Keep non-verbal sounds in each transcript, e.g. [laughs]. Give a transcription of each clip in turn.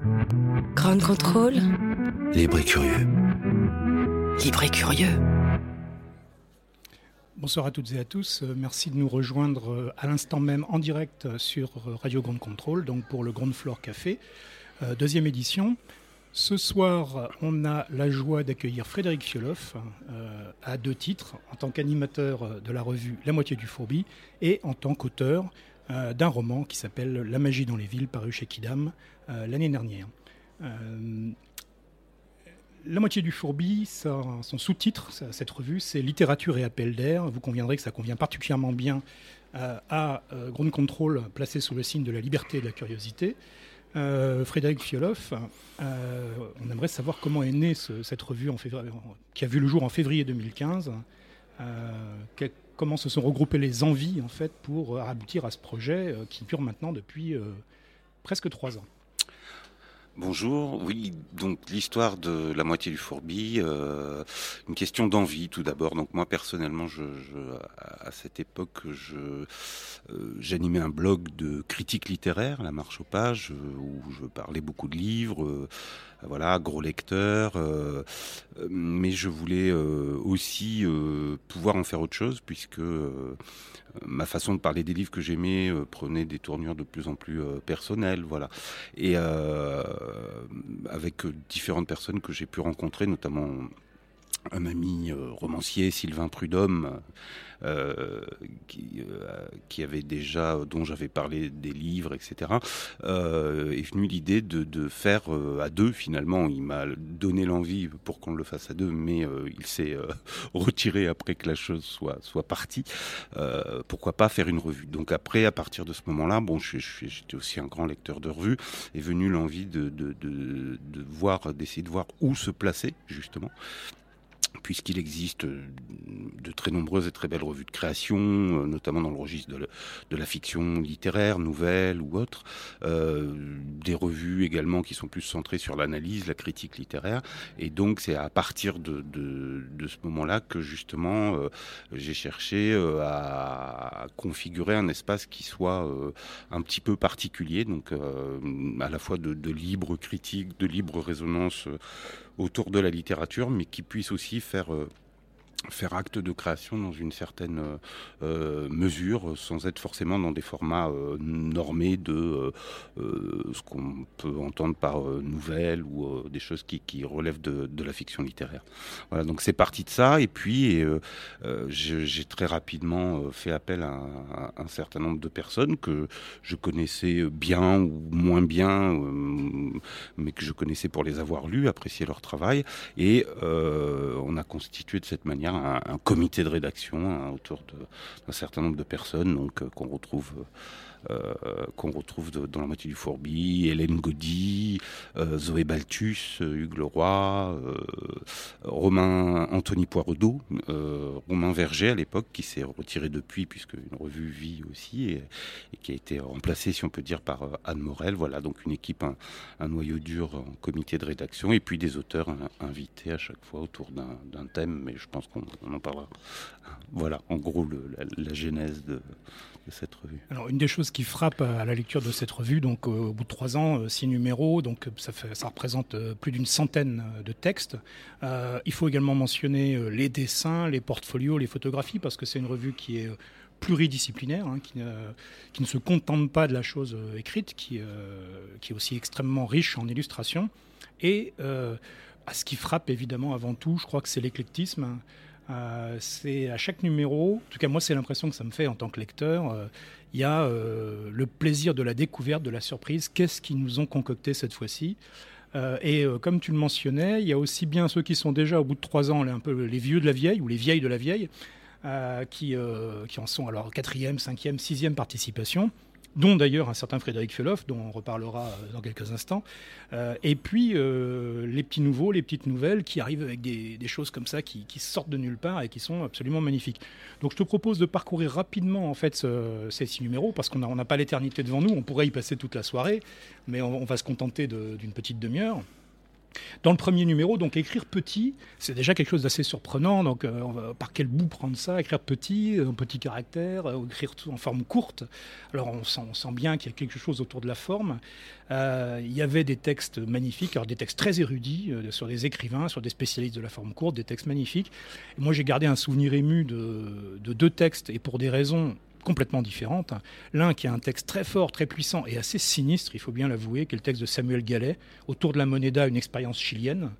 Grand contrôle. Libre et curieux. Libre et curieux. Bonsoir à toutes et à tous. Euh, Merci de nous rejoindre euh, à l'instant même en direct euh, sur Radio Grand Contrôle, donc pour le Grand Floor Café, deuxième édition. Ce soir, on a la joie d'accueillir Frédéric Fioloff à deux titres, en tant qu'animateur de la revue La moitié du fourbi et en tant qu'auteur d'un roman qui s'appelle La magie dans les villes, paru chez Kidam l'année dernière. Euh, la moitié du fourbi, son sous-titre, cette revue, c'est Littérature et appel d'air. Vous conviendrez que ça convient particulièrement bien euh, à euh, Ground Control, placé sous le signe de la liberté et de la curiosité. Euh, Frédéric Fioloff, euh, on aimerait savoir comment est née ce- cette revue qui a vu le jour en février 2015. Euh, que- comment se sont regroupées les envies en fait pour euh, aboutir à ce projet euh, qui dure maintenant depuis euh, presque trois ans. Bonjour, oui, donc l'histoire de la moitié du fourbi, euh, une question d'envie tout d'abord. Donc moi personnellement, je, à cette époque, euh, j'animais un blog de critique littéraire, La Marche aux pages, euh, où je parlais beaucoup de livres, voilà, gros lecteur, euh, euh, mais je voulais euh, aussi pouvoir en faire autre chose puisque ma façon de parler des livres que j'aimais prenait des tournures de plus en plus personnelles, voilà. Et avec différentes personnes que j'ai pu rencontrer, notamment un ami euh, romancier, Sylvain Prudhomme, euh, qui, euh, qui avait déjà, dont j'avais parlé des livres, etc. Euh, est venue l'idée de, de faire euh, à deux. Finalement, il m'a donné l'envie pour qu'on le fasse à deux, mais euh, il s'est euh, [laughs] retiré après que la chose soit soit partie. Euh, pourquoi pas faire une revue? Donc après, à partir de ce moment-là, bon, j'étais aussi un grand lecteur de revues, est venue l'envie de, de, de, de voir, d'essayer de voir où se placer justement puisqu'il existe euh, de très nombreuses et très belles revues de création, euh, notamment dans le registre de, la- fiction littéraire, nouvelle ou autre, euh, des revues également qui sont plus centrées sur l'analyse, la critique littéraire, et donc c'est à partir de, ce moment-là que justement j'ai cherché à configurer un espace qui soit un petit peu particulier, donc à la fois de, libre critique, de libre résonance autour de la littérature, mais qui puisse aussi faire euh, faire acte de création dans une certaine euh, euh, mesure, euh, sans être forcément dans des formats normés de ce qu'on peut entendre par nouvelles ou des choses qui, relèvent de, la fiction littéraire. Voilà, donc c'est parti de ça, et puis j'ai très rapidement fait appel à, un- à un certain nombre de personnes que je connaissais bien ou moins bien, mais que je connaissais pour les avoir lus, apprécier leur travail, et on a constitué de cette manière un, comité de rédaction hein, autour d'un certain nombre de personnes donc euh, qu'on retrouve euh, qu'on retrouve dans la moitié du Fourbi, Hélène Gaudy, euh, Zoé Balthus, euh, Hugues Leroy, euh, Romain Anthony Poiredeau, euh, Romain Verger à l'époque qui s'est retiré depuis puisque une revue vit aussi et, qui a été remplacée si on peut dire par euh, Anne Morel. Voilà donc une équipe, un, noyau dur en comité de rédaction et puis des auteurs invités à chaque fois autour d'un thème, mais je pense qu'on on en parlera. Voilà en gros la genèse de, Alors, une des choses qui frappe à la lecture de cette revue, donc euh, au bout de trois ans, euh, six numéros, donc euh, ça, représente plus d'une centaine de textes. Il faut également mentionner les dessins, les portfolios, les photographies, parce que c'est une revue qui est pluridisciplinaire, hein, qui, ne- se contente pas de la chose écrite, qui, qui est aussi extrêmement riche en illustrations. Et à ce qui frappe évidemment avant tout, je crois que c'est l'éclectisme. Euh, c'est à chaque numéro, en tout cas moi c'est l'impression que ça me fait en tant que lecteur, euh, il y a euh, le plaisir de la découverte, de la surprise. Qu'est-ce qu'ils nous ont concocté cette fois-ci? Et comme tu le mentionnais, il y a aussi bien ceux qui sont déjà au bout de trois ans, les- un peu les vieux de la vieille ou les vieilles de la vieille, qui, qui en sont alors quatrième, cinquième, sixième participation. Dont d'ailleurs un certain Frédéric Feloff, dont on reparlera dans quelques instants. et puis les petits nouveaux, les petites nouvelles qui arrivent avec des, choses comme ça qui, sortent de nulle part et qui sont absolument magnifiques. Donc je te propose de parcourir rapidement en fait ces six numéros parce qu'on n'a pas l'éternité devant nous, on pourrait y passer toute la soirée, mais on va se contenter d'une petite demi-heure. Dans le premier numéro, donc écrire petit, c'est déjà quelque chose d'assez surprenant. Donc, euh, par quel bout prendre ça? Écrire petit, en petit caractère, euh, écrire tout en forme courte. Alors, on sent, bien qu'il y a quelque chose autour de la forme. Euh, il y avait des textes magnifiques, des textes très érudits sur des écrivains, sur des spécialistes de la forme courte, des textes magnifiques. moi, j'ai gardé un souvenir ému de deux textes, et pour des raisons complètement différentes. L'un qui a un texte très fort, très puissant et assez sinistre, il faut bien l'avouer, qui est le texte de Samuel Gallet, Autour de la moneda, une expérience chilienne,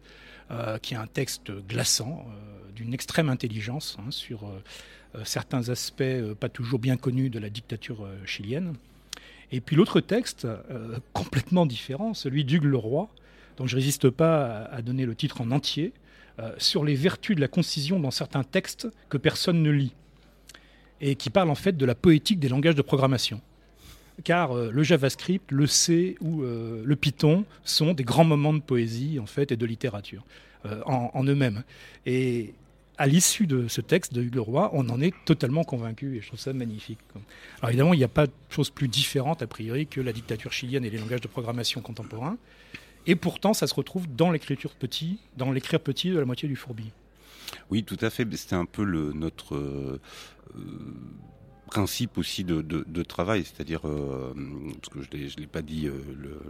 euh, qui est un texte glaçant, euh, d'une extrême intelligence hein, sur euh, certains aspects pas toujours bien connus de la dictature chilienne. Et puis l'autre texte, [laughs] complètement différent, celui d'Hugues Leroy, dont je ne résiste pas à donner le titre en entier, sur les vertus de la concision dans certains textes que personne ne lit et qui parle en fait de la poétique des langages de programmation. Car euh, le JavaScript, le C ou euh, le Python sont des grands moments de poésie en fait et de littérature euh, en, eux-mêmes. Et à l'issue de ce texte de Hugues Leroy, on en est totalement convaincu et je trouve ça magnifique. Alors évidemment, il n'y a pas de chose plus différente a priori que la dictature chilienne et les langages de programmation contemporains. Et pourtant, ça se retrouve dans l'écriture petit, dans l'écrire petit de la moitié du fourbi. Oui, tout à fait. C'était un peu notre euh, euh, principe aussi de, travail, c'est-à-dire, euh, parce que je ne l'ai pas dit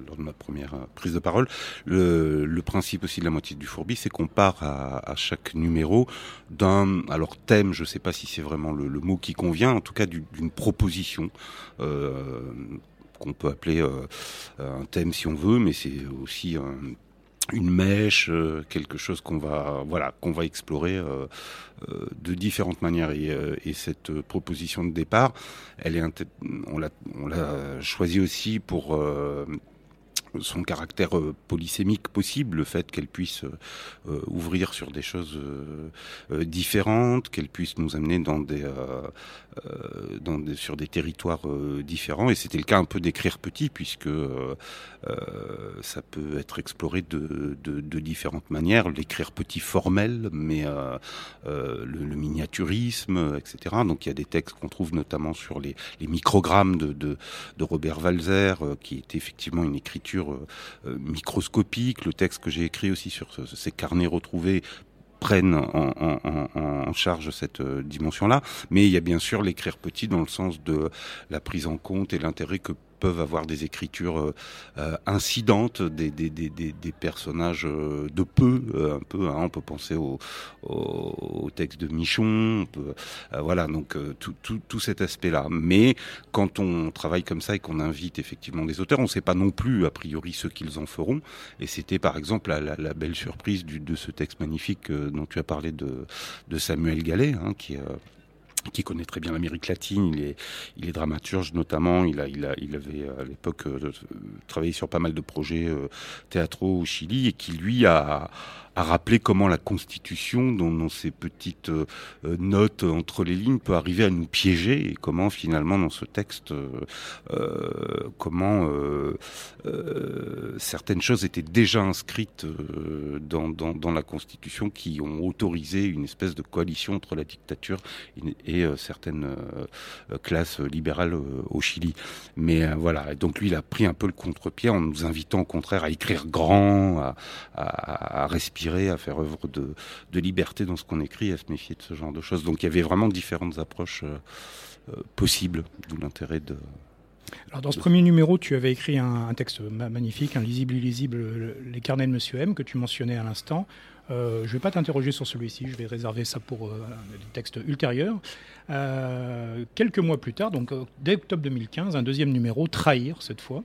lors de ma première prise de parole, le, principe aussi de la moitié du fourbi, c'est qu'on part à, chaque numéro d'un, alors thème, je ne sais pas si c'est vraiment le, mot qui convient, en tout cas d'une proposition qu'on peut appeler un thème si on veut, mais c'est aussi un une mèche, euh, quelque chose qu'on va voilà qu'on va explorer euh, euh, de différentes manières. Et, et, cette proposition de départ, elle est on l'a on l'a choisi aussi pour son caractère euh, polysémique possible, le fait qu'elle puisse euh, ouvrir sur des choses euh, différentes, qu'elle puisse nous amener dans des, dans des, sur des territoires différents. Et c'était le cas un peu d'écrire petit, puisque ça peut être exploré de, de, différentes manières. L'écrire petit formel, mais le, miniaturisme, etc. Donc il y a des textes qu'on trouve notamment sur les, les microgrammes de, de, de Robert Walzer, qui est effectivement une écriture euh, euh, microscopique. Le texte que j'ai écrit aussi sur ces carnets retrouvés prennent en, charge cette euh, dimension-là. Mais il y a bien sûr l'écrire petit dans le sens de la prise en compte et l'intérêt que peuvent avoir des écritures euh, euh, incidentes, des, des, des, des, personnages euh, de peu, un peu. Hein, on peut penser au, au, texte de Michon, voilà, donc tout, tout, tout, cet aspect-là. Mais quand on travaille comme ça et qu'on invite effectivement des auteurs, on ne sait pas non plus a priori ce qu'ils en feront. Et c'était par exemple la, belle surprise de ce texte magnifique dont tu as parlé de, de Samuel Gallet, hein, qui qui connaît très bien l'Amérique latine, il est, il est dramaturge notamment, il, a, il, a, il avait à l'époque euh, travaillé sur pas mal de projets euh, théâtraux au Chili et qui lui a, à rappeler comment la Constitution, dans, ces petites euh, notes entre les lignes, peut arriver à nous piéger et comment finalement dans ce texte, euh, euh comment euh, certaines choses étaient déjà inscrites dans, dans, dans, la Constitution qui ont autorisé une espèce de coalition entre la dictature et, et certaines classes libérales au Chili. Mais voilà, donc lui il a pris un peu le contre-pied en nous invitant au contraire à écrire grand, à, à, à respirer à faire œuvre de, liberté dans ce qu'on écrit, à se méfier de ce genre de choses. Donc il y avait vraiment différentes approches euh, euh, possibles, d'où l'intérêt de... Alors dans ce premier numéro, tu avais écrit un, texte magnifique, un lisible illisible, les carnets de Monsieur M, que tu mentionnais à l'instant. Euh, je ne vais pas t'interroger sur celui-ci, je vais réserver ça pour des textes ultérieurs. quelques mois plus tard, donc dès octobre 2015, un deuxième numéro, Trahir cette fois,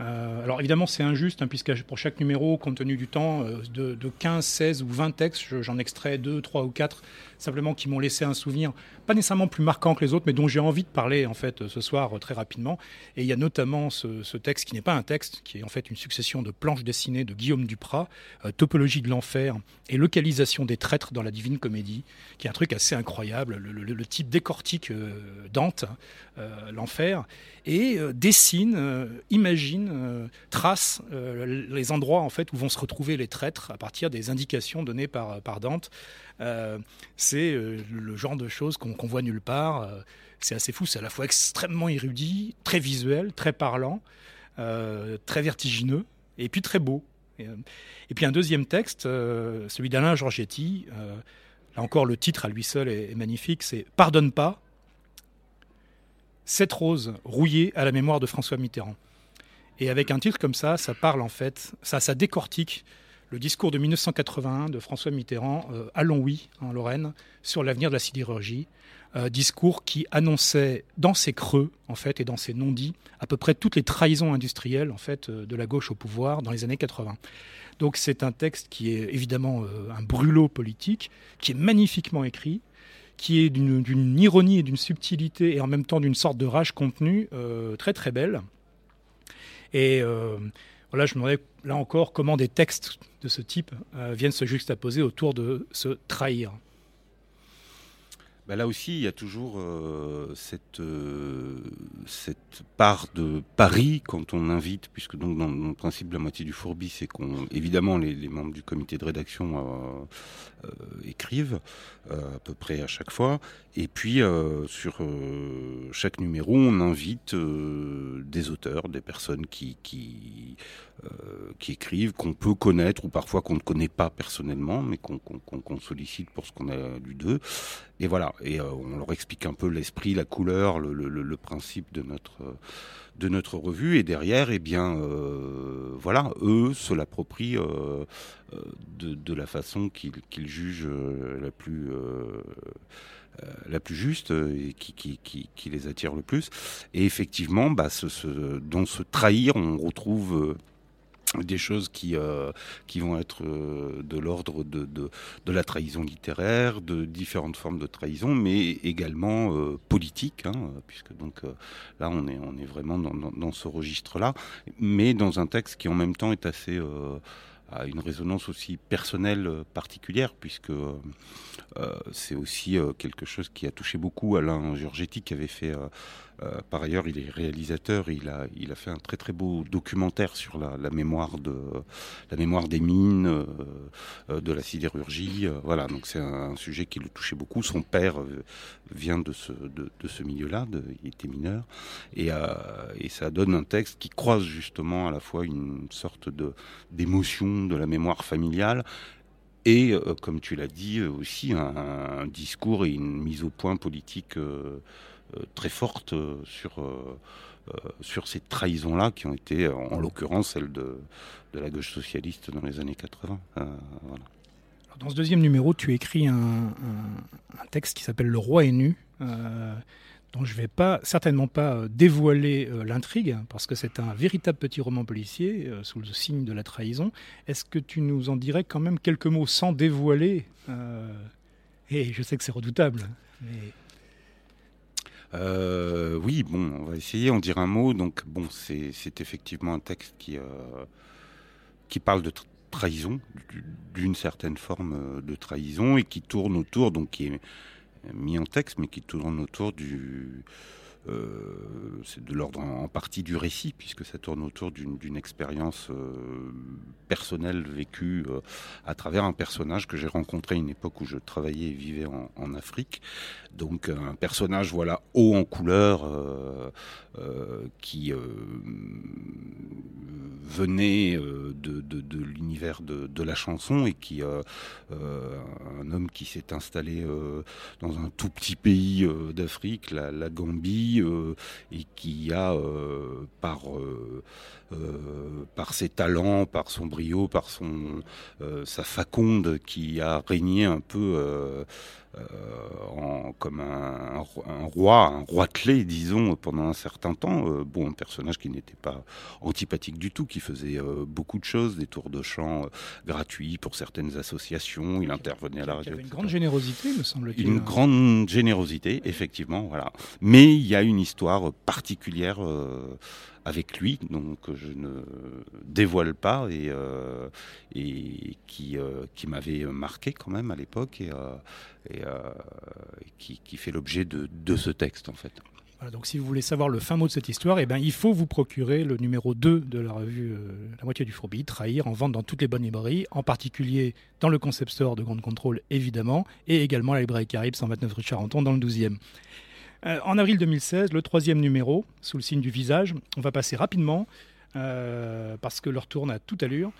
euh, alors évidemment c'est injuste, hein, puisque pour chaque numéro, compte tenu du temps, euh, de, 15, 16 ou 20 textes, j'en extrais 2, 3 ou 4 simplement qui m'ont laissé un souvenir, pas nécessairement plus marquant que les autres, mais dont j'ai envie de parler en fait ce soir très rapidement. Et il y a notamment ce, texte qui n'est pas un texte, qui est en fait une succession de planches dessinées de Guillaume Duprat, Topologie de l'enfer et localisation des traîtres dans la Divine Comédie, qui est un truc assez incroyable. Le, type décortique Dante, l'enfer, et dessine, imagine, trace les endroits en fait où vont se retrouver les traîtres à partir des indications données par, par Dante. Euh, c'est euh, le genre de choses qu'on voit nulle part. Euh, c'est assez fou, c'est à la fois extrêmement érudit, très visuel, très parlant, très vertigineux, et puis très beau. Et, puis un deuxième texte, celui d'Alain Giorgetti, là encore le titre à lui seul est, est magnifique, c'est Pardonne pas, cette rose rouillée à la mémoire de François Mitterrand. Et avec un titre comme ça, ça parle en fait, ça, ça décortique le discours de 1981 de François Mitterrand euh, à Longwy, en Lorraine, sur l'avenir de la sidérurgie. Euh, discours qui annonçait dans ses creux, en fait, et dans ses non-dits, à peu près toutes les trahisons industrielles, en fait, euh, de la gauche au pouvoir dans les années 80. Donc c'est un texte qui est évidemment un brûlot politique, qui est magnifiquement écrit, qui est d'une ironie et d'une subtilité et en même temps d'une sorte de rage contenue très très belle. Et voilà, je me demandais là encore comment des textes de ce type euh, viennent se juxtaposer autour de se trahir. Bah, là aussi, il y a toujours euh, cette, euh, cette part de pari quand on invite, puisque donc dans, le principe la moitié du fourbi, c'est qu'on les, membres du comité de rédaction écrivent à peu près à chaque fois, et puis sur chaque numéro, on invite des auteurs, des personnes qui, euh, qui écrivent, qu'on peut connaître ou parfois qu'on ne connaît pas personnellement, mais qu'on sollicite pour ce qu'on a lu d'eux. Et voilà, et euh, on leur explique un peu l'esprit, la couleur, le, principe de notre de notre revue. Et derrière, eh bien, euh, voilà, eux se l'approprient de, la façon qu'ils jugent la plus la plus juste et qui, qui, qui, les attire le plus. Et effectivement, bah, dans ce trahir, on retrouve des choses qui euh, qui vont être euh, de l'ordre de, de, de, la trahison littéraire, de différentes formes de trahison, mais également euh, politique, hein, puisque donc là on est on est vraiment dans, dans, dans ce registre-là, mais dans un texte qui en même temps est assez a une résonance aussi personnelle particulière, puisque c'est aussi quelque chose qui a touché beaucoup Alain Giorgetti, qui avait fait euh, par ailleurs, il est réalisateur. Il a, a fait un très beau documentaire sur la, mémoire de la mémoire des mines, euh, euh, de la sidérurgie. voilà, donc c'est un, sujet qui le touchait beaucoup. Son père vient de ce milieu-là. Il était mineur et, et ça donne un texte qui croise justement à la fois une sorte de d'émotion de la mémoire familiale et, comme tu l'as dit, aussi un, discours et une mise au point politique euh, très forte euh, sur, euh, sur ces trahisons-là qui ont été, en l'occurrence, celles de, de, la gauche socialiste dans les années 80. dans ce deuxième numéro, tu écris un, un, texte qui s'appelle Le roi est nu. dont je ne vais pas, certainement pas dévoiler l'intrigue, parce que c'est un véritable petit roman policier sous le signe de la trahison. Est-ce que tu nous en dirais quand même quelques mots sans dévoiler Et je sais que c'est redoutable. Euh, oui, bon, on va essayer, on dirait un mot. Donc, bon, c'est effectivement un texte qui, euh, parle de trahison, d'une certaine forme euh, de trahison, et qui tourne autour, donc qui est mis en texte, mais qui tourne autour du, euh, c'est de l'ordre en, partie du récit, puisque ça tourne autour d'une expérience euh, personnelle vécue euh, à travers un personnage que j'ai rencontré à une époque où je travaillais et vivais en, Afrique. Donc un personnage voilà haut en couleur qui venait de, l'univers de, la chanson et qui un homme qui s'est installé dans un tout petit pays d'Afrique, la Gambie euh, et qui a euh, par euh, par ses talents, par son brio, par son sa faconde qui a régné un peu en, comme un, roi, un roi clé, disons, pendant un certain temps. bon, un personnage qui n'était pas antipathique du tout, qui faisait beaucoup de choses, des tours de chant gratuits pour certaines associations. Il intervenait à la radio. Il avait une grande générosité, me semble-t-il. Une grande générosité, effectivement, voilà. Mais il y a une histoire particulière avec lui, donc je ne dévoile pas et, euh, euh, qui m'avait marqué quand même à l'époque et, euh, qui, fait l'objet de, ce texte en fait. Donc si vous voulez savoir le fin mot de cette histoire, eh ben, il faut vous procurer le numéro 2 de la revue La moitié du fourbi, Trahir, en vente dans toutes les bonnes librairies, en particulier dans le concept store de Grande Contrôle évidemment, et également à la librairie Caribe 129 rue Charenton dans le 12e. Euh, en avril 2016, le troisième numéro, sous le signe du visage. On va passer rapidement, euh, parce que leur tourne à toute allure.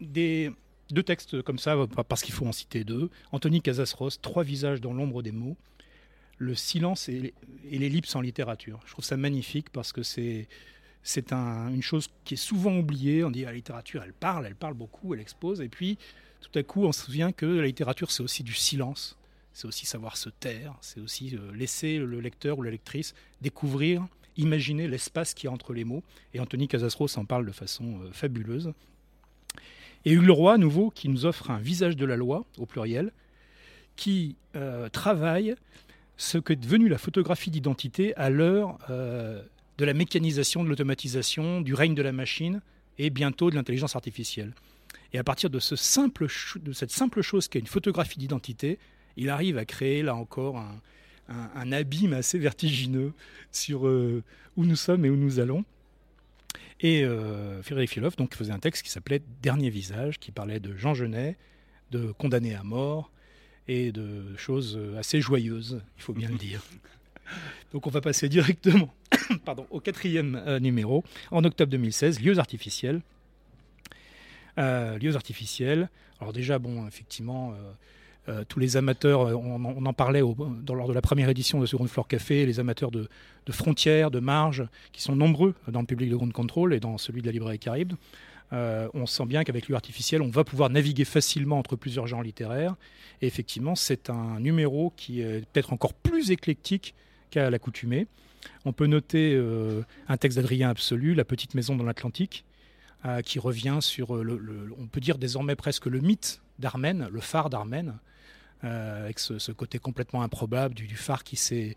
Des, deux textes comme ça, parce qu'il faut en citer deux. Anthony Casasros, Trois visages dans l'ombre des mots. Le silence et l'ellipse en littérature. Je trouve ça magnifique parce que c'est une chose qui est souvent oubliée. On dit la littérature, elle parle, elle parle beaucoup, elle expose. Et puis, tout à coup, on se souvient que la littérature, c'est aussi du silence c'est aussi savoir se taire, c'est aussi euh, laisser le lecteur ou la lectrice découvrir, imaginer l'espace qui y a entre les mots. Et Anthony Casasros en parle de façon euh, fabuleuse. Et Hugues Leroy, à nouveau, qui nous offre un visage de la loi, au pluriel, qui euh, travaille ce qu'est devenu la photographie d'identité à l'heure de la mécanisation, de l'automatisation, du règne de la machine et bientôt de l'intelligence artificielle. Et à partir de, de cette simple chose qu'est une photographie d'identité, il arrive à créer là encore un, abîme assez vertigineux sur euh, où nous sommes et où nous allons. Et euh, Frédéric Filoff donc, faisait un texte qui s'appelait Dernier visage, qui parlait de Jean Genet, de condamnés à mort et de choses assez joyeuses, il faut bien le dire. [laughs] Donc on va passer directement [coughs] pardon, au quatrième euh, numéro, en octobre 2016, Lieux artificiels. lieux artificiels. Alors déjà, bon, effectivement, euh, tous les amateurs, euh, on, en parlait lors de la première édition de Second Floor Café, les amateurs de, frontières, de marges, qui sont nombreux dans le public de Ground Control et dans celui de la librairie Caribe. Euh, on sent bien qu'avec l'U artificiel, on va pouvoir naviguer facilement entre plusieurs genres littéraires. Et effectivement, c'est un numéro qui est peut-être encore plus éclectique qu'à l'accoutumée. On peut noter un texte d'Adrien Absolu, La petite maison dans l'Atlantique, qui revient sur, le, on peut dire désormais presque le mythe d'Armen, le phare d'Armen, euh, avec ce, côté complètement improbable du, phare qui s'est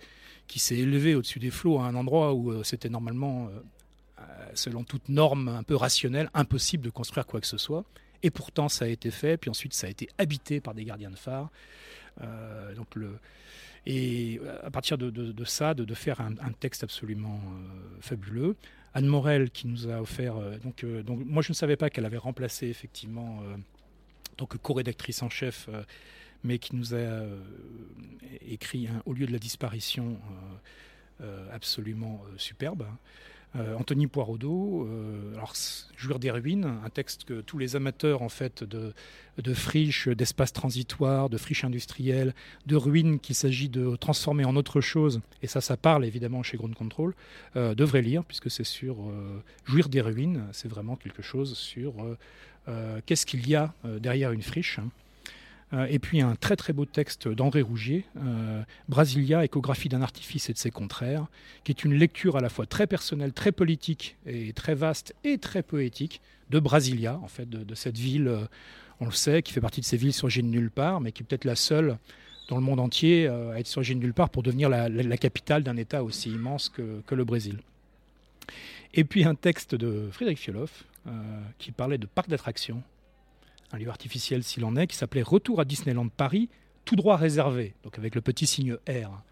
élevé au-dessus des flots à un endroit où euh, c'était normalement, euh, selon toute norme un peu rationnelle, impossible de construire quoi que ce soit. Et pourtant, ça a été fait. Puis ensuite, ça a été habité par des gardiens de phare. donc le, et à partir de, ça, de, faire un, texte absolument fabuleux. Anne Morel qui nous a offert. donc, donc, moi, je ne savais pas qu'elle avait remplacé effectivement donc co-rédactrice en chef mais qui nous a euh, écrit Au lieu de la disparition euh, euh, absolument superbe. Anthony Poirodeau, alors Jouir des ruines, un texte que tous les amateurs en fait de, de friches, d'espaces transitoires, de friches industrielles, de ruines qu'il s'agit de transformer en autre chose, et ça, ça parle évidemment chez Ground Control, devraient lire puisque c'est sur Jouir des ruines, c'est vraiment quelque chose sur qu'est-ce qu'il y a derrière une friche. Hein. Euh, et puis un très très beau texte d'André Rougier, euh, Brasilia, échographie d'un artifice et de ses contraires, qui est une lecture à la fois très personnelle, très politique et très vaste et très poétique de Brasilia, en fait, de, cette ville, euh, on le sait, qui fait partie de ces villes surgies de nulle part, mais qui est peut-être la seule dans le monde entier à être surgie de nulle part pour devenir la, capitale d'un État aussi immense que, que, le Brésil. Et puis un texte de Frédéric Fioloff qui parlait de parc d'attractions un lieu artificiel s'il en est, qui s'appelait Retour à Disneyland Paris, tout droit réservé, donc avec le petit signe R.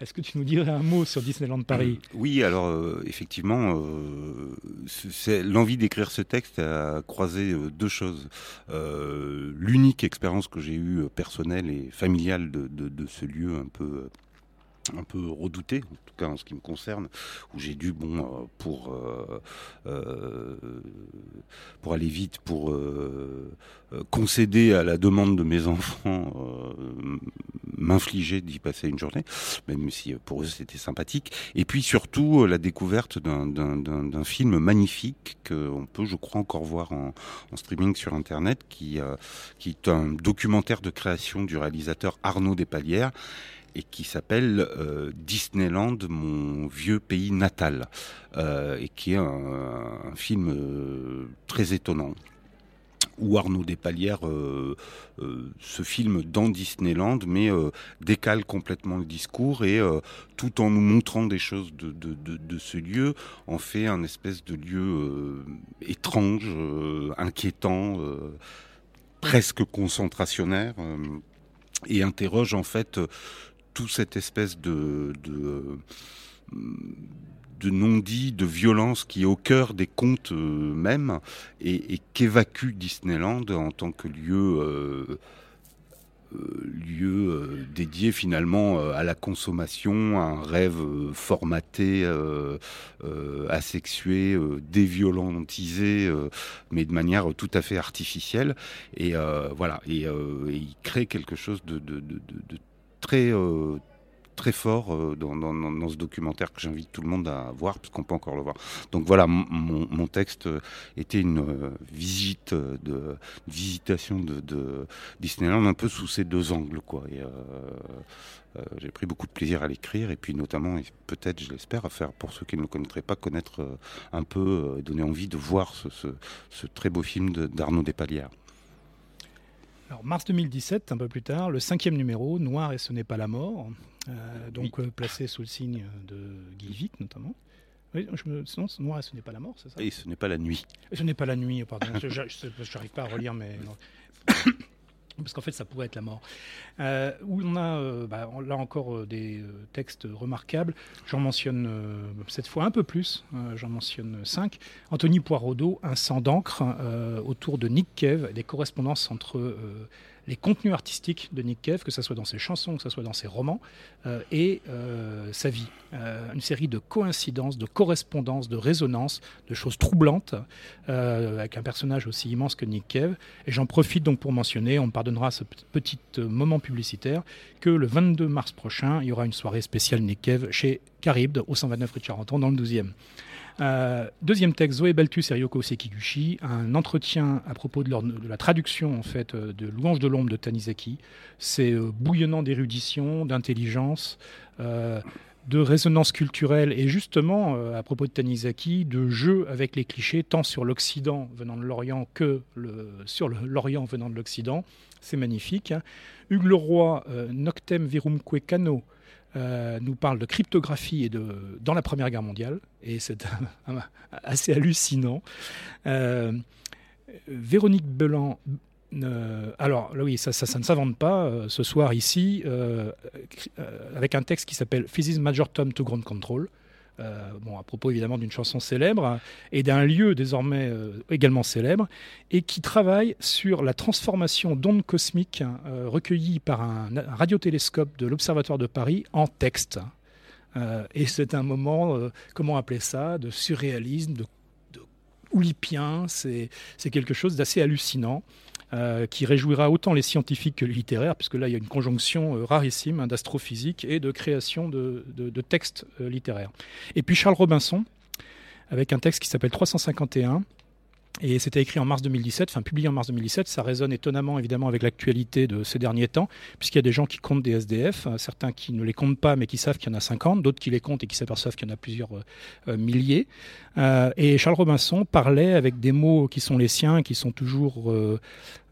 Est-ce que tu nous dirais un mot sur Disneyland Paris euh, Oui, alors euh, effectivement, euh, l'envie d'écrire ce texte a croisé deux choses. L'unique expérience que j'ai eue personnelle et familiale de, ce lieu un peu un peu redouté, en tout cas en ce qui me concerne, où j'ai dû, bon, euh, pour, euh, euh, pour aller vite, pour concéder à la demande de mes enfants, m'infliger d'y passer une journée, même si pour eux c'était sympathique. Et puis surtout la découverte d'un film magnifique qu'on peut, je crois, encore voir en, en streaming sur Internet, qui, qui est un documentaire de création du réalisateur Arnaud Despalières et qui s'appelle euh, Disneyland, mon vieux pays natal, euh, et qui est un, film euh, très étonnant où Arnaud Despalières se filme dans Disneyland, mais décale complètement le discours et tout en nous montrant des choses de, de, ce lieu, en fait un espèce de lieu étrange, inquiétant, presque concentrationnaire, et interroge en fait tout cette espèce de, non-dit, de violence qui est au cœur des contes même et, qu'évacue Disneyland en tant que lieu, euh, euh, lieu euh, dédié finalement à la consommation, à un rêve formaté, asexué, déviolentisé, mais de manière tout à fait artificielle. Et voilà, et, il crée quelque chose de, de, de très euh, très fort euh, dans, ce documentaire que j'invite tout le monde à voir puisqu'on peut encore le voir. Donc voilà, mon, texte était une euh, visite de visitation de, Disneyland un peu sous ces deux angles quoi. Et j'ai pris beaucoup de plaisir à l'écrire et puis notamment peut-être je l'espère à faire pour ceux qui ne le connaîtraient pas connaître un peu donner envie de voir ce, très beau film d'Arnaud Despalières. Alors, mars 2017, un peu plus tard, le cinquième numéro, Noir et ce n'est pas la mort, euh, donc euh, placé sous le signe de Guy Vic notamment. Oui, je me... Sinon, Noir et ce n'est pas la mort, c'est ça? Et ce n'est pas la nuit. ce n'est pas la nuit, pardon. je n'arrive pas à relire, mais [coughs] parce qu'en fait ça pourrait être la mort. Euh, où on a euh, bah, là encore euh, des textes remarquables. J'en mentionne cette fois un peu plus, j'en mentionne cinq. Anthony Poirodeau, Un sang d'encre, autour de Nick Cave, des correspondances entre les contenus artistiques de Nick Cave, que ce soit dans ses chansons, que ce soit dans ses romans, euh, et euh, sa vie. Euh, une série de coïncidences, de correspondances, de résonances, de choses troublantes, avec un personnage aussi immense que Nick Cave. Et j'en profite donc pour mentionner, on me pardonnera ce petit moment publicitaire, que le 22 mars prochain, il y aura une soirée spéciale Nick Cave chez Caribde, au 129 rue Charenton, dans le 12e. Euh, deuxième texte, Zoé Beltus et Ryoko Sekiguchi, un entretien à propos de, la traduction en fait euh, de Louange de l'ombre de Tanizaki. C'est euh, bouillonnant d'érudition, d'intelligence, de résonance culturelle et justement à propos de Tanizaki, de jeu avec les clichés tant sur l'Occident venant de l'Orient que sur l'Orient venant de l'Occident. C'est magnifique. Hugues Leroy, Noctem Virumque Cano, euh, nous parle de cryptographie et de, dans la Première Guerre mondiale, et c'est [laughs] assez hallucinant. Euh, Véronique Belan, euh, alors oui, ça, ça, ne s'invente pas ce soir ici, avec un texte qui s'appelle Physics Major Tom to Ground Control. Euh, bon, à propos évidemment d'une chanson célèbre et d'un lieu désormais euh, également célèbre, et qui travaille sur la transformation d'ondes cosmiques euh, recueillies par un, radiotélescope de l'Observatoire de Paris en texte. et c'est un moment, comment appeler ça, de surréalisme, de, de oulipien, c'est quelque chose d'assez hallucinant. Euh, qui réjouira autant les scientifiques que les littéraires, puisque là, il y a une conjonction euh, rarissime hein, d'astrophysique et de création de, textes euh, littéraires. Et puis Charles Robinson, avec un texte qui s'appelle 351, et c'était écrit en mars 2017, enfin publié en mars 2017. Ça résonne étonnamment évidemment avec l'actualité de ces derniers temps, puisqu'il y a des gens qui comptent des SDF, hein, certains qui ne les comptent pas mais qui savent qu'il y en a 50, d'autres qui les comptent et qui s'aperçoivent qu'il y en a plusieurs milliers. Et Charles Robinson parlait avec des mots qui sont les siens, qui sont toujours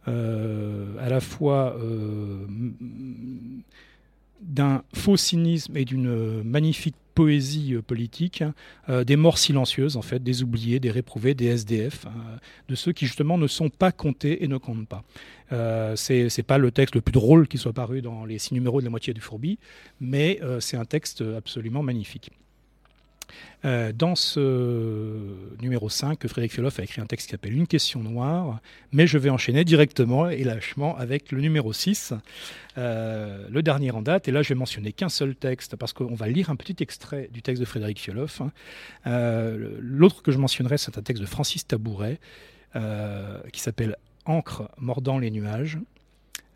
à la fois d'un faux cynisme et d'une magnifique poésie euh, politique, hein, euh, des morts silencieuses, en fait, des oubliés, des réprouvés, des SDF, hein, de ceux qui justement ne sont pas comptés et ne comptent pas. Euh, c'est pas le texte le plus drôle qui soit paru dans les six numéros de la moitié du Fourbi, mais euh, c'est un texte absolument magnifique. Euh, dans ce numéro 5, Frédéric Fioloff a écrit un texte qui s'appelle Une question noire, mais je vais enchaîner directement et lâchement avec le numéro 6, euh, le dernier en date. Et là, je vais mentionner qu'un seul texte, parce qu'on va lire un petit extrait du texte de Frédéric Fioloff. Hein. Euh, l'autre que je mentionnerai, c'est un texte de Francis Tabouret, qui s'appelle Encre mordant les nuages.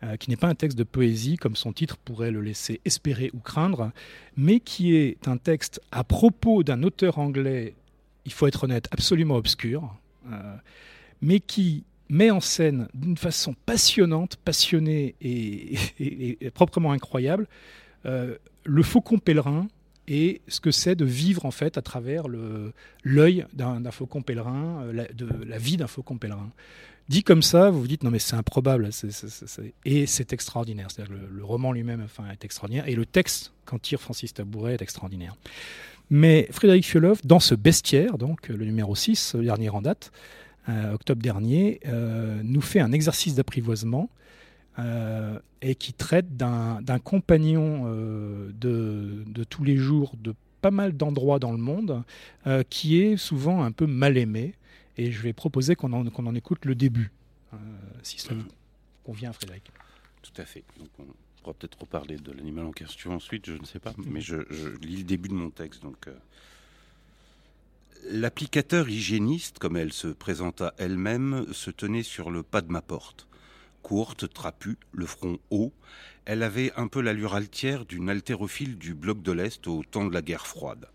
Euh, qui n'est pas un texte de poésie comme son titre pourrait le laisser espérer ou craindre, mais qui est un texte à propos d'un auteur anglais, il faut être honnête, absolument obscur, euh, mais qui met en scène d'une façon passionnante, passionnée et, [laughs] proprement incroyable euh, le faucon pèlerin et ce que c'est de vivre en fait à travers l'œil d'un faucon pèlerin, de la vie d'un faucon pèlerin. Dit comme ça, vous vous dites non mais c'est improbable, et c'est extraordinaire. Le, roman lui-même enfin, est extraordinaire, et le texte qu'en tire Francis Tabouret est extraordinaire. Mais Frédéric Fiolof, dans ce bestiaire, donc le numéro 6, le dernier en date, euh, octobre dernier, euh, nous fait un exercice d'apprivoisement euh, et qui traite d'un compagnon de, de, tous les jours de pas mal d'endroits dans le monde qui est souvent un peu mal aimé et je vais proposer qu'on en, en, écoute le début, euh, si cela vous convient, Frédéric. Tout à fait. Donc on pourra peut-être reparler de l'animal en question ensuite, je ne sais pas, mais je, lis le début de mon texte. Donc, euh, L'applicateur hygiéniste, comme elle se présenta elle-même, se tenait sur le pas de ma porte. Courte, trapue, le front haut, elle avait un peu l'allure altière d'une haltérophile du bloc de l'Est au temps de la guerre froide.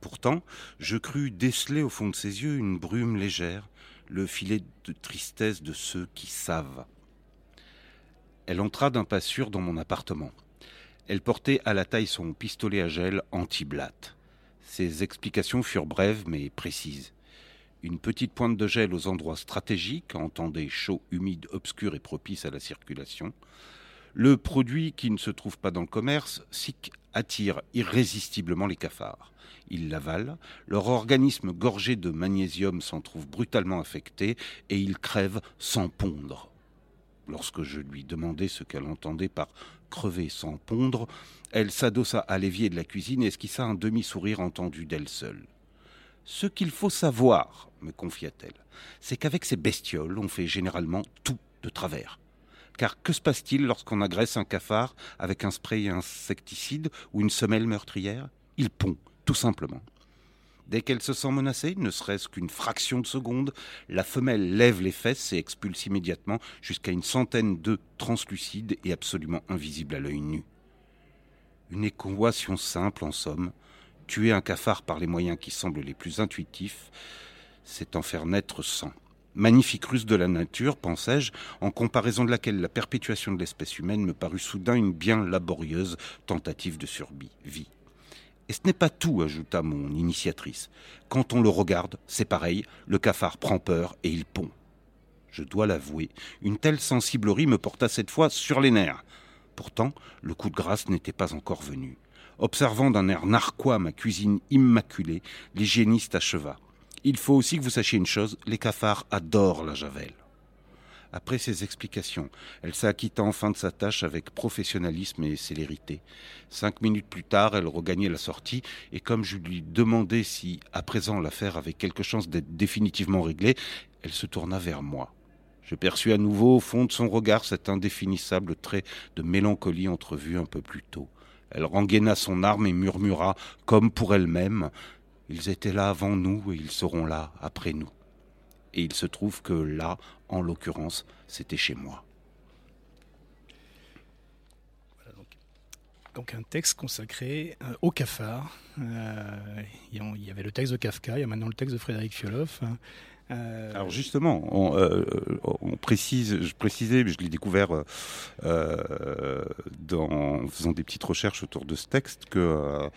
Pourtant, je crus déceler au fond de ses yeux une brume légère, le filet de tristesse de ceux qui savent. Elle entra d'un pas sûr dans mon appartement. Elle portait à la taille son pistolet à gel anti-blatte. Ses explications furent brèves mais précises. Une petite pointe de gel aux endroits stratégiques, entendez chaud, humide, obscur et propice à la circulation. Le produit qui ne se trouve pas dans le commerce, SIC, attire irrésistiblement les cafards. Ils l'avalent, leur organisme gorgé de magnésium s'en trouve brutalement affecté et ils crèvent sans pondre. Lorsque je lui demandai ce qu'elle entendait par crever sans pondre, elle s'adossa à l'évier de la cuisine et esquissa un demi-sourire entendu d'elle seule. Ce qu'il faut savoir, me confia-t-elle, c'est qu'avec ces bestioles, on fait généralement tout de travers. Car que se passe-t-il lorsqu'on agresse un cafard avec un spray insecticide ou une semelle meurtrière? Il pond, tout simplement. Dès qu'elle se sent menacée, ne serait-ce qu'une fraction de seconde, la femelle lève les fesses et expulse immédiatement jusqu'à une centaine d'œufs translucides et absolument invisibles à l'œil nu. Une équation simple, en somme. Tuer un cafard par les moyens qui semblent les plus intuitifs, c'est en faire naître cent. Magnifique ruse de la nature, pensais-je, en comparaison de laquelle la perpétuation de l'espèce humaine me parut soudain une bien laborieuse tentative de survie. Et ce n'est pas tout, ajouta mon initiatrice. Quand on le regarde, c'est pareil, le cafard prend peur et il pond. Je dois l'avouer, une telle sensiblerie me porta cette fois sur les nerfs. Pourtant, le coup de grâce n'était pas encore venu. Observant d'un air narquois ma cuisine immaculée, l'hygiéniste acheva. Il faut aussi que vous sachiez une chose, les cafards adorent la javel. Après ces explications, elle s'acquitta enfin de sa tâche avec professionnalisme et célérité. Cinq minutes plus tard, elle regagnait la sortie, et comme je lui demandais si, à présent, l'affaire avait quelque chance d'être définitivement réglée, elle se tourna vers moi. Je perçus à nouveau au fond de son regard cet indéfinissable trait de mélancolie entrevu un peu plus tôt. Elle rengaina son arme et murmura, comme pour elle-même, ils étaient là avant nous et ils seront là après nous. Et il se trouve que là, en l'occurrence, c'était chez moi. donc, un texte consacré euh, au cafard. Euh, il y avait le texte de Kafka, il y a maintenant le texte de Frédéric Fiolof. Hein. Euh, Alors justement, on, euh, on, précise, je précisais, je l'ai découvert euh, dans, en faisant des petites recherches autour de ce texte que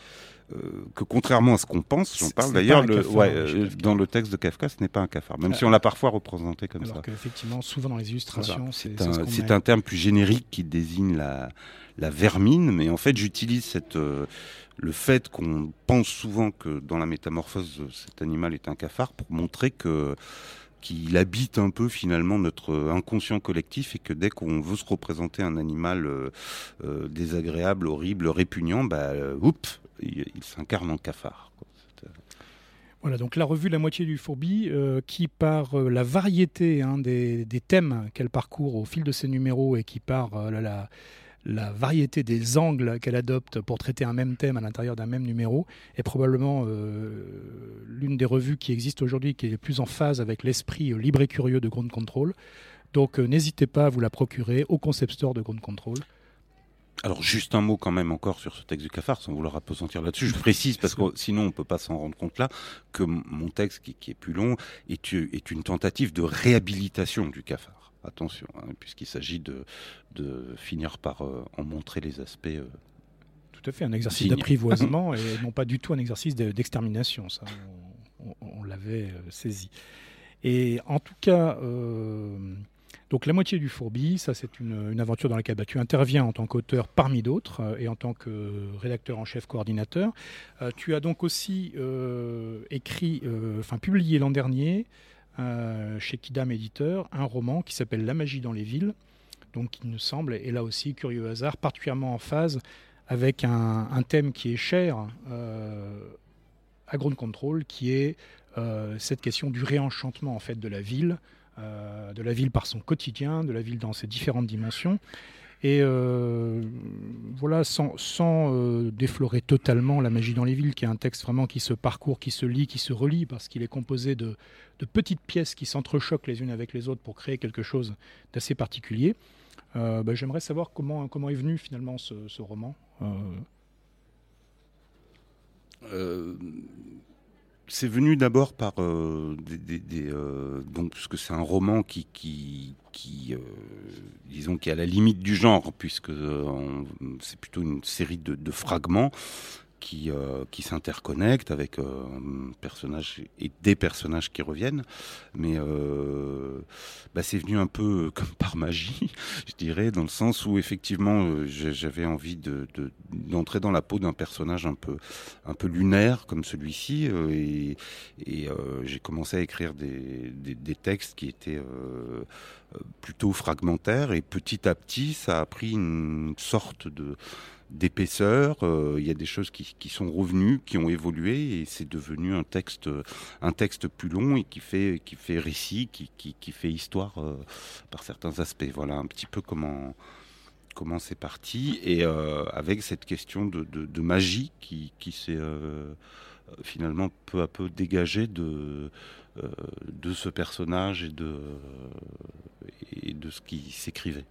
que contrairement à ce qu'on pense, j'en parle d'ailleurs, ouais, dans le texte de Kafka, ce n'est pas un cafard, même si on l'a parfois représenté comme alors ça. Qu'effectivement, souvent dans les illustrations, c'est un, un, terme plus générique qui désigne la, la vermine, mais en fait, j'utilise cette le fait qu'on pense souvent que dans la métamorphose, cet animal est un cafard pour montrer que qu'il habite un peu finalement notre inconscient collectif et que dès qu'on veut se représenter un animal euh, euh, désagréable, horrible, répugnant, bah, euh, oups, il, s'incarne en cafard. Voilà, donc la revue La moitié du fourbi, euh, qui par euh, la variété hein, des, des, thèmes qu'elle parcourt au fil de ses numéros et qui par euh, la, la, variété des angles qu'elle adopte pour traiter un même thème à l'intérieur d'un même numéro, est probablement l'une des revues qui existent aujourd'hui, qui est plus en phase avec l'esprit libre et curieux de Ground Control. Donc n'hésitez pas à vous la procurer au Concept Store de Ground Control. Alors juste un mot quand même encore sur ce texte du cafard, sans vouloir appesantir là-dessus. Je précise parce que sinon on peut pas s'en rendre compte là que mon texte qui, est plus long est, une tentative de réhabilitation du cafard. Attention, hein, puisqu'il s'agit de, finir par euh, en montrer les aspects. Euh, Tout à fait, un exercice d'apprivoisement [laughs] et non pas du tout un exercice d'extermination. ça, on, l'avait euh, saisi. Et en tout cas. Donc la moitié du fourbi, ça c'est une, aventure dans laquelle bah, tu interviens en tant qu'auteur parmi d'autres euh, et en tant que rédacteur en chef coordinateur. Euh, tu as donc aussi euh, écrit, enfin publié l'an dernier chez Kidam Éditeur un roman qui s'appelle La magie dans les villes, donc qui nous semble, et là aussi curieux hasard, particulièrement en phase avec un, thème qui est cher à Ground Control, qui est cette question du réenchantement en fait de la ville. Euh, de la ville par son quotidien, de la ville dans ses différentes dimensions. Et euh, voilà, sans, euh, déflorer totalement La magie dans les villes, qui est un texte vraiment qui se parcourt, qui se lit, qui se relie, parce qu'il est composé de, petites pièces qui s'entrechoquent les unes avec les autres pour créer quelque chose d'assez particulier. Bah, j'aimerais savoir comment, comment est venu finalement ce roman c'est venu d'abord par euh, des, euh, donc puisque c'est un roman qui qui, euh, disons qui est à la limite du genre puisque c'est plutôt une série de fragments qui, euh, qui s'interconnectent avec euh, personnages et des personnages qui reviennent. Mais euh, bah, c'est venu un peu [laughs] comme par magie, je dirais, dans le sens où effectivement j'avais envie de, d'entrer dans la peau d'un personnage un peu, un peu lunaire comme celui-ci. et, j'ai commencé à écrire des textes qui étaient plutôt fragmentaires. Et petit à petit, ça a pris une sorte de d'épaisseur. Euh, il y a des choses qui, qui, sont revenues, qui ont évolué, et c'est devenu un texte, un texte plus long et qui fait, qui fait récit, qui, qui, qui fait histoire euh, par certains aspects. Voilà un petit peu comment comment c'est parti, et euh, avec cette question de, de, magie qui, qui s'est finalement peu à peu dégagée de de ce personnage et de et de ce qui s'écrivait.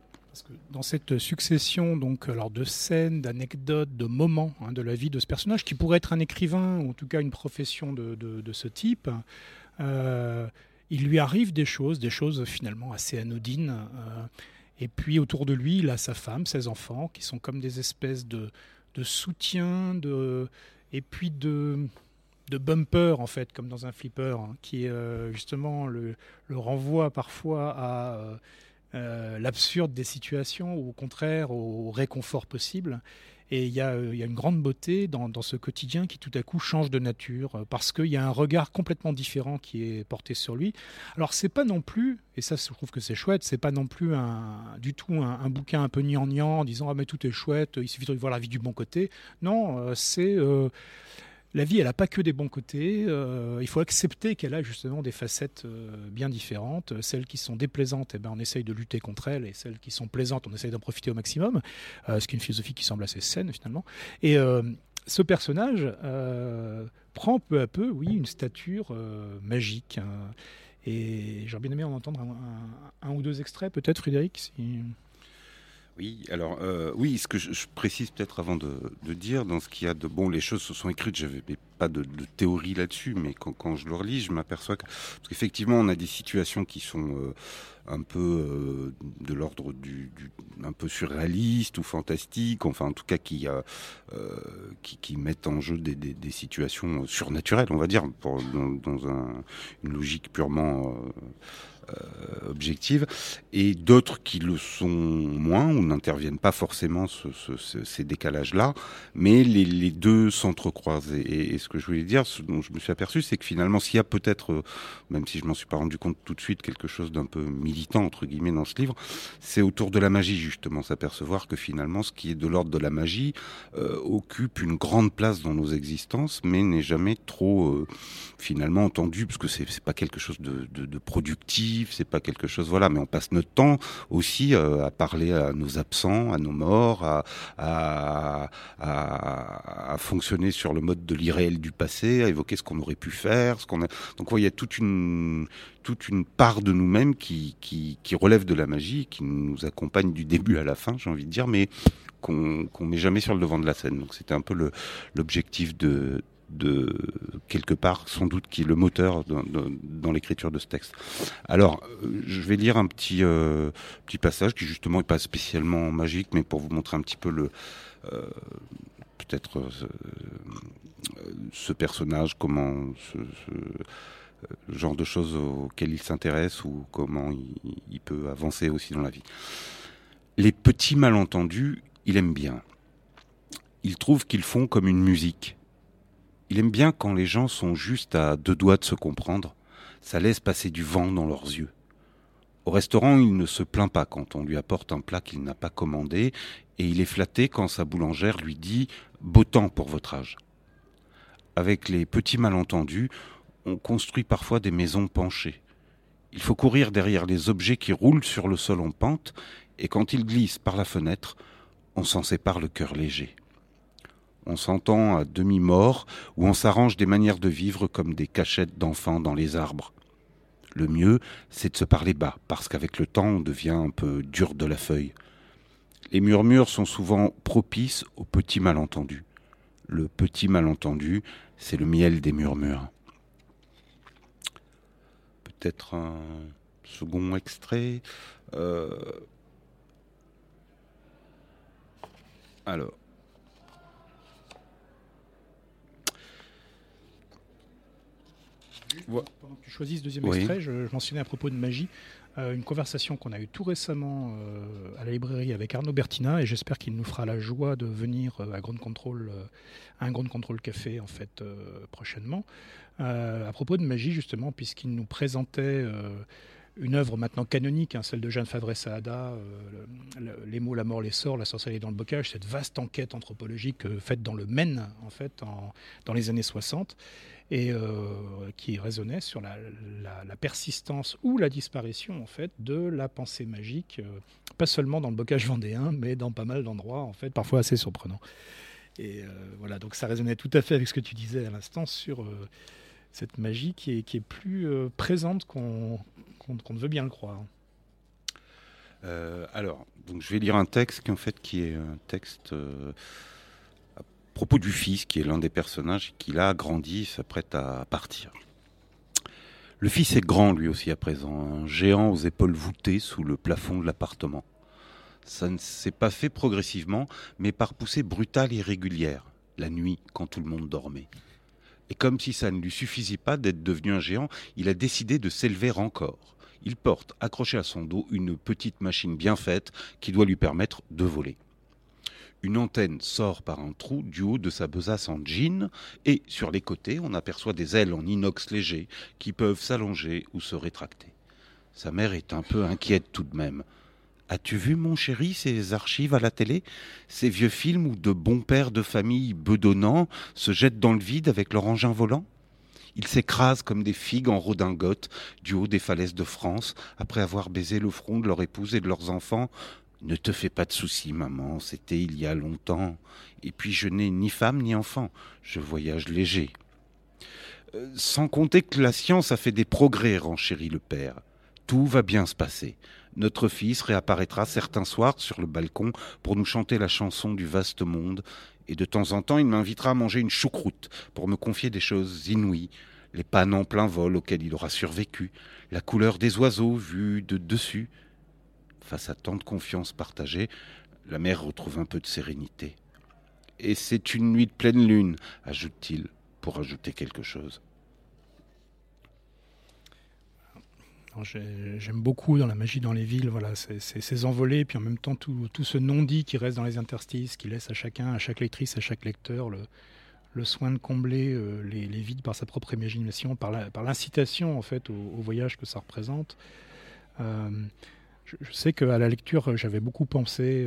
Dans cette succession donc, alors, de scènes, d'anecdotes, de moments hein, de la vie de ce personnage, qui pourrait être un écrivain, ou en tout cas une profession de, de, ce type, euh, il lui arrive des choses, des choses finalement assez anodines. Euh, et puis autour de lui, il a sa femme, ses enfants, qui sont comme des espèces de, de soutien, de, et puis de, de bumper en fait, comme dans un flipper, hein, qui euh, justement le, renvoie parfois à euh, l'absurde des situations ou au contraire au réconfort possible. Et il y, a, une grande beauté dans, ce quotidien qui tout à coup change de nature euh, parce qu'il y a un regard complètement différent qui est porté sur lui. Alors c'est pas non plus, et ça je trouve que c'est chouette, c'est pas non plus du tout un, bouquin un peu gnangnan en disant ah mais tout est chouette, il suffit de voir la vie du bon côté. Non, euh, c'est la vie, elle n'a pas que des bons côtés. Euh, il faut accepter qu'elle a justement des facettes euh, bien différentes. Celles qui sont déplaisantes, eh ben, on essaye de lutter contre elles, et celles qui sont plaisantes, on essaye d'en profiter au maximum. Euh, ce qui est une philosophie qui semble assez saine finalement. Et ce personnage prend peu à peu, oui, une stature magique. Hein. et j'aurais bien aimé en entendre un, ou deux extraits, peut-être, Frédéric. Oui, alors euh, oui, ce que je, précise peut-être avant de, dire, dans ce qu'il y a de bon, les choses se sont écrites, j'avais pas de, théorie là-dessus, mais quand, je le relis, je m'aperçois que parce qu'effectivement, on a des situations qui sont euh, un peu euh, de l'ordre du, un peu surréaliste ou fantastique, enfin en tout cas qui, qui, mettent en jeu des, situations surnaturelles, on va dire, pour, dans, un, une logique purement objective, et d'autres qui le sont moins ou n'interviennent pas forcément ce, ce, ces décalages-là, mais les, deux s'entrecroisent. Et, et, ce que je voulais dire, ce dont je me suis aperçu, c'est que finalement, s'il y a peut-être, euh, même si je m'en suis pas rendu compte tout de suite, quelque chose d'un peu militant entre guillemets dans ce livre, c'est autour de la magie justement, s'apercevoir que finalement ce qui est de l'ordre de la magie euh, occupe une grande place dans nos existences, mais n'est jamais trop euh, finalement entendu, parce que c'est pas quelque chose de productif, c'est pas quelque chose voilà, mais on passe notre temps aussi euh, à parler à nos absents, à nos morts, à, fonctionner sur le mode de l'irréel du passé, à évoquer ce qu'on aurait pu faire, ce qu'on. Donc il y a toute une toute une part de nous-mêmes qui, qui, relève de la magie, qui nous accompagne du début à la fin, j'ai envie de dire, mais qu'on qu'on met jamais sur le devant de la scène. Donc c'était un peu l'objectif de de quelque part sans doute qui est le moteur dans, l'écriture de ce texte. Alors je vais lire un petit euh, petit passage qui justement est pas spécialement magique, mais pour vous montrer un petit peu le euh, peut-être euh, ce personnage, comment ce, genre de choses auxquelles il s'intéresse ou comment il, peut avancer aussi dans la vie. Les petits malentendus, il aime bien. Il trouve qu'ils font comme une musique. Il aime bien quand les gens sont juste à deux doigts de se comprendre. Ça laisse passer du vent dans leurs yeux. Au restaurant, il ne se plaint pas quand on lui apporte un plat qu'il n'a pas commandé et il est flatté quand sa boulangère lui dit beau temps pour votre âge. Avec les petits malentendus, on construit parfois des maisons penchées. Il faut courir derrière les objets qui roulent sur le sol en pente, et quand ils glissent par la fenêtre, on s'en sépare le cœur léger. On s'entend à demi-mort, ou on s'arrange des manières de vivre comme des cachettes d'enfants dans les arbres. Le mieux, c'est de se parler bas, parce qu'avec le temps, on devient un peu dur de la feuille. Les murmures sont souvent propices aux petits malentendus. Le petit malentendu, c'est le miel des murmures peut-être un second extrait. Euh... Alors. Pendant que tu choisis ce deuxième oui. extrait, je, je, mentionnais à propos de magie euh, une conversation qu'on a eue tout récemment euh, à la librairie avec Arnaud Bertina et j'espère qu'il nous fera la joie de venir euh, à Grande Contrôle, à un Grande Contrôle Café en fait prochainement. à propos de magie justement, puisqu'il nous présentait une œuvre maintenant canonique, hein, celle de Jeanne Favre Saada, euh, le, Les mots, la mort, les sorts, la sorcellerie dans le bocage, cette vaste enquête anthropologique euh, faite dans le Maine, en fait, dans les années 60, et euh, qui résonnait sur la, la, la, persistance ou la disparition, en fait, de la pensée magique, pas seulement dans le bocage vendéen, mais dans pas mal d'endroits, en fait, parfois assez surprenants. Et voilà, donc ça résonnait tout à fait avec ce que tu disais à l'instant sur cette magie qui est, plus euh, présente qu'on qu qu ne veut bien le croire. Euh, alors, donc je vais lire un texte qui est un texte euh, à propos du fils qui est l'un des personnages qui là grandi, s'apprête à partir. Le fils est grand lui aussi à présent, un géant aux épaules voûtées sous le plafond de l'appartement. Ça ne s'est pas fait progressivement, mais par poussée brutale et régulière, la nuit quand tout le monde dormait. Et comme si ça ne lui suffisait pas d'être devenu un géant, il a décidé de s'élever encore. Il porte, accroché à son dos, une petite machine bien faite qui doit lui permettre de voler. Une antenne sort par un trou du haut de sa besace en jean et sur les côtés, on aperçoit des ailes en inox léger qui peuvent s'allonger ou se rétracter. Sa mère est un peu inquiète tout de même. As-tu vu, mon chéri, ces archives à la télé? Ces vieux films où de bons pères de famille bedonnants se jettent dans le vide avec leur engin volant? Ils s'écrasent comme des figues en redingote du haut des falaises de France après avoir baisé le front de leur épouse et de leurs enfants. Ne te fais pas de soucis, maman, c'était il y a longtemps. Et puis je n'ai ni femme ni enfant, je voyage léger. Euh, sans compter que la science a fait des progrès, renchérit le père. Tout va bien se passer notre fils réapparaîtra certains soirs sur le balcon pour nous chanter la chanson du vaste monde, et de temps en temps il m'invitera à manger une choucroute pour me confier des choses inouïes, les pannes en plein vol auxquelles il aura survécu, la couleur des oiseaux vus de dessus. Face à tant de confiance partagée, la mère retrouve un peu de sérénité. Et c'est une nuit de pleine lune, ajoute-t-il, pour ajouter quelque chose. J'aime beaucoup dans la magie dans les villes, voilà, ces envolées, puis en même temps tout, tout ce non-dit qui reste dans les interstices, qui laisse à chacun, à chaque lectrice, à chaque lecteur, le, soin de combler euh, les, vides par sa propre imagination, par l'incitation en fait au, au, voyage que ça représente. je, sais qu'à la lecture, j'avais beaucoup pensé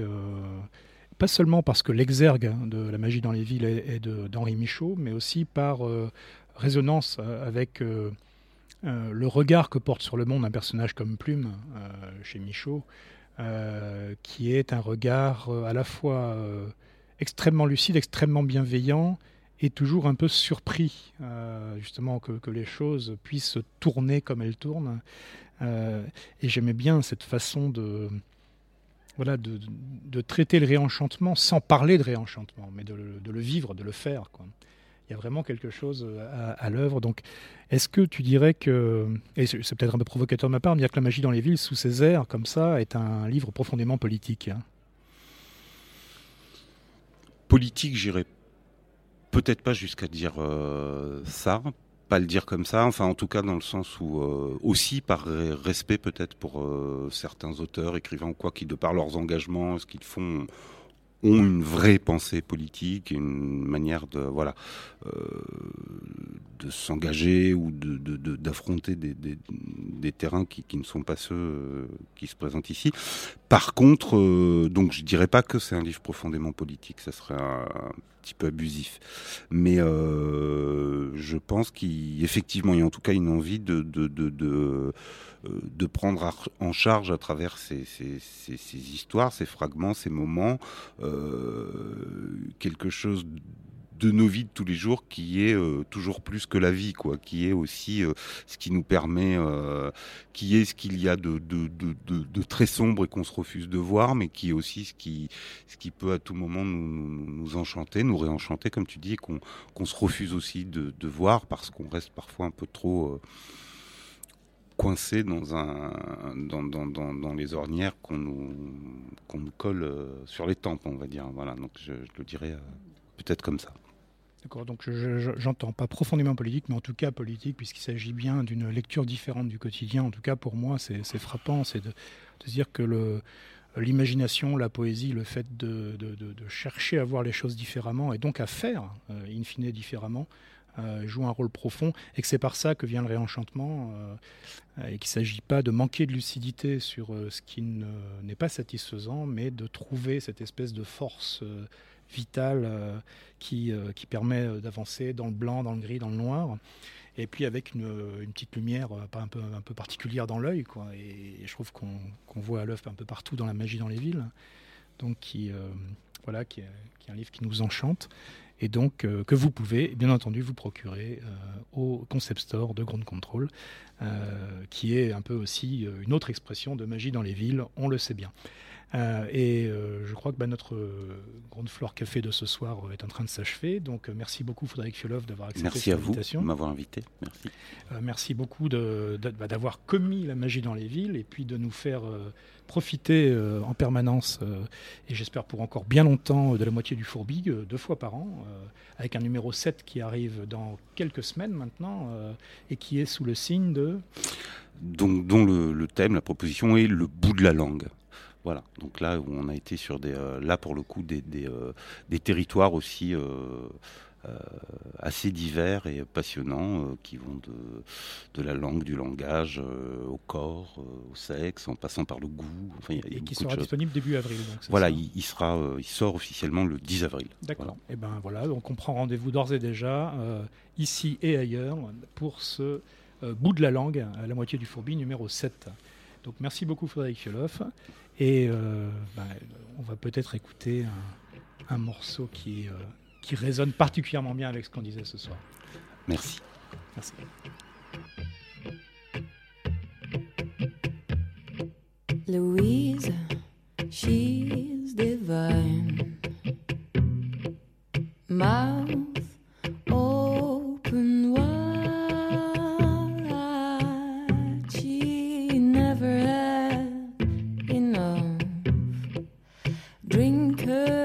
pas seulement parce que l'exergue de la magie dans les villes est, d'Henri Michaud, mais aussi par résonance avec le regard que porte sur le monde un personnage comme Plume chez Michaud, qui est un regard à la fois extrêmement lucide, extrêmement bienveillant et toujours un peu surpris, euh, justement, que, les choses puissent tourner comme elles tournent. Euh, et j'aimais bien cette façon de, voilà, de, traiter le réenchantement sans parler de réenchantement, mais de, le vivre, de le faire. Il y a vraiment quelque chose à, l'œuvre. Donc, est-ce que tu dirais que, et c'est peut-être un peu provocateur de ma part, dire que La magie dans les villes, sous ces airs, comme ça, est un livre profondément politique hein politique, j'irai peut-être pas jusqu'à dire euh, ça, pas le dire comme ça, enfin en tout cas dans le sens où euh, aussi par respect peut-être pour euh, certains auteurs, écrivains ou quoi, qui de par leurs engagements, ce qu'ils font, ont une vraie pensée politique, une manière de voilà euh, de s'engager ou d'affronter de, de, des, terrains qui, qui, ne sont pas ceux euh, qui se présentent ici. Par contre, euh, donc je dirais pas que c'est un livre profondément politique, ça serait un, petit peu abusif, mais je pense qu'effectivement il y a en tout cas une envie de, de euh, de prendre en charge à travers ces, histoires, ces fragments, ces moments, euh, quelque chose de nos vies de tous les jours qui est euh, toujours plus que la vie, quoi, qui est aussi ce qui nous permet, qui est ce qu'il y a de, de, très sombre et qu'on se refuse de voir, mais qui est aussi ce qui, ce qui peut à tout moment nous, enchanter, nous réenchanter, comme tu dis, et qu'on se refuse aussi de, voir parce qu'on reste parfois un peu trop coincé dans, un, dans, dans, dans, les ornières qu'on nous, nous colle euh, sur les tempes, on va dire. Voilà, donc je, le dirais euh, peut-être comme ça. D'accord, donc j'entends pas profondément politique, mais en tout cas politique, puisqu'il s'agit bien d'une lecture différente du quotidien. En tout cas, pour moi, c'est frappant, c'est de, dire que l'imagination, la poésie, le fait de, chercher à voir les choses différemment et donc à faire, euh, in fine, différemment, euh, joue un rôle profond et que c'est par ça que vient le réenchantement euh, et qu'il ne s'agit pas de manquer de lucidité sur ce qui n'est pas satisfaisant, mais de trouver cette espèce de force vitale qui, qui permet d'avancer dans le blanc, dans le gris, dans le noir et puis avec une, petite lumière un peu, un peu particulière dans l'œil. Quoi. Et, je trouve qu'on voit à l'œuvre un peu partout dans la magie dans les villes. Donc, qui, voilà, qui est, qui est, un livre qui nous enchante et donc euh, que vous pouvez bien entendu vous procurer euh, au Concept Store de Ground Control, euh, qui est un peu aussi une autre expression de magie dans les villes, on le sait bien. Et je crois que bah, notre Ground Floor Café de ce soir est en train de s'achever. Donc merci beaucoup Frédéric Fiolov d'avoir accepté merci cette invitation. Merci à vous de m'avoir invité. Merci. merci beaucoup bah, d'avoir commis la magie dans les villes et puis de nous faire profiter euh, en permanence, euh, et j'espère pour encore bien longtemps, de la moitié du fourbi, euh, deux fois par an, avec un numéro 7 qui arrive dans quelques semaines maintenant, et qui est sous le signe de... Donc, dont le, thème, la proposition est le bout de la langue. Voilà, donc là où on a été sur des, là pour le coup des, des, des territoires aussi euh, assez divers et passionnants euh, qui vont de, de la langue, du langage, euh, au corps, au sexe, en passant par le goût. Enfin, et qui sera disponible début avril. voilà, il, sera, il sort officiellement le 10 avril. D'accord. Et eh ben voilà, donc on prend rendez-vous d'ores et déjà ici et ailleurs pour ce bout de la langue, à la moitié du fourbi numéro 7. Donc merci beaucoup Frédéric Fioloff. Et ben, on va peut-être écouter un, un morceau qui est qui résonne particulièrement bien avec ce qu'on disait ce soir. Merci. Merci. Louise, she's divine. could. [laughs]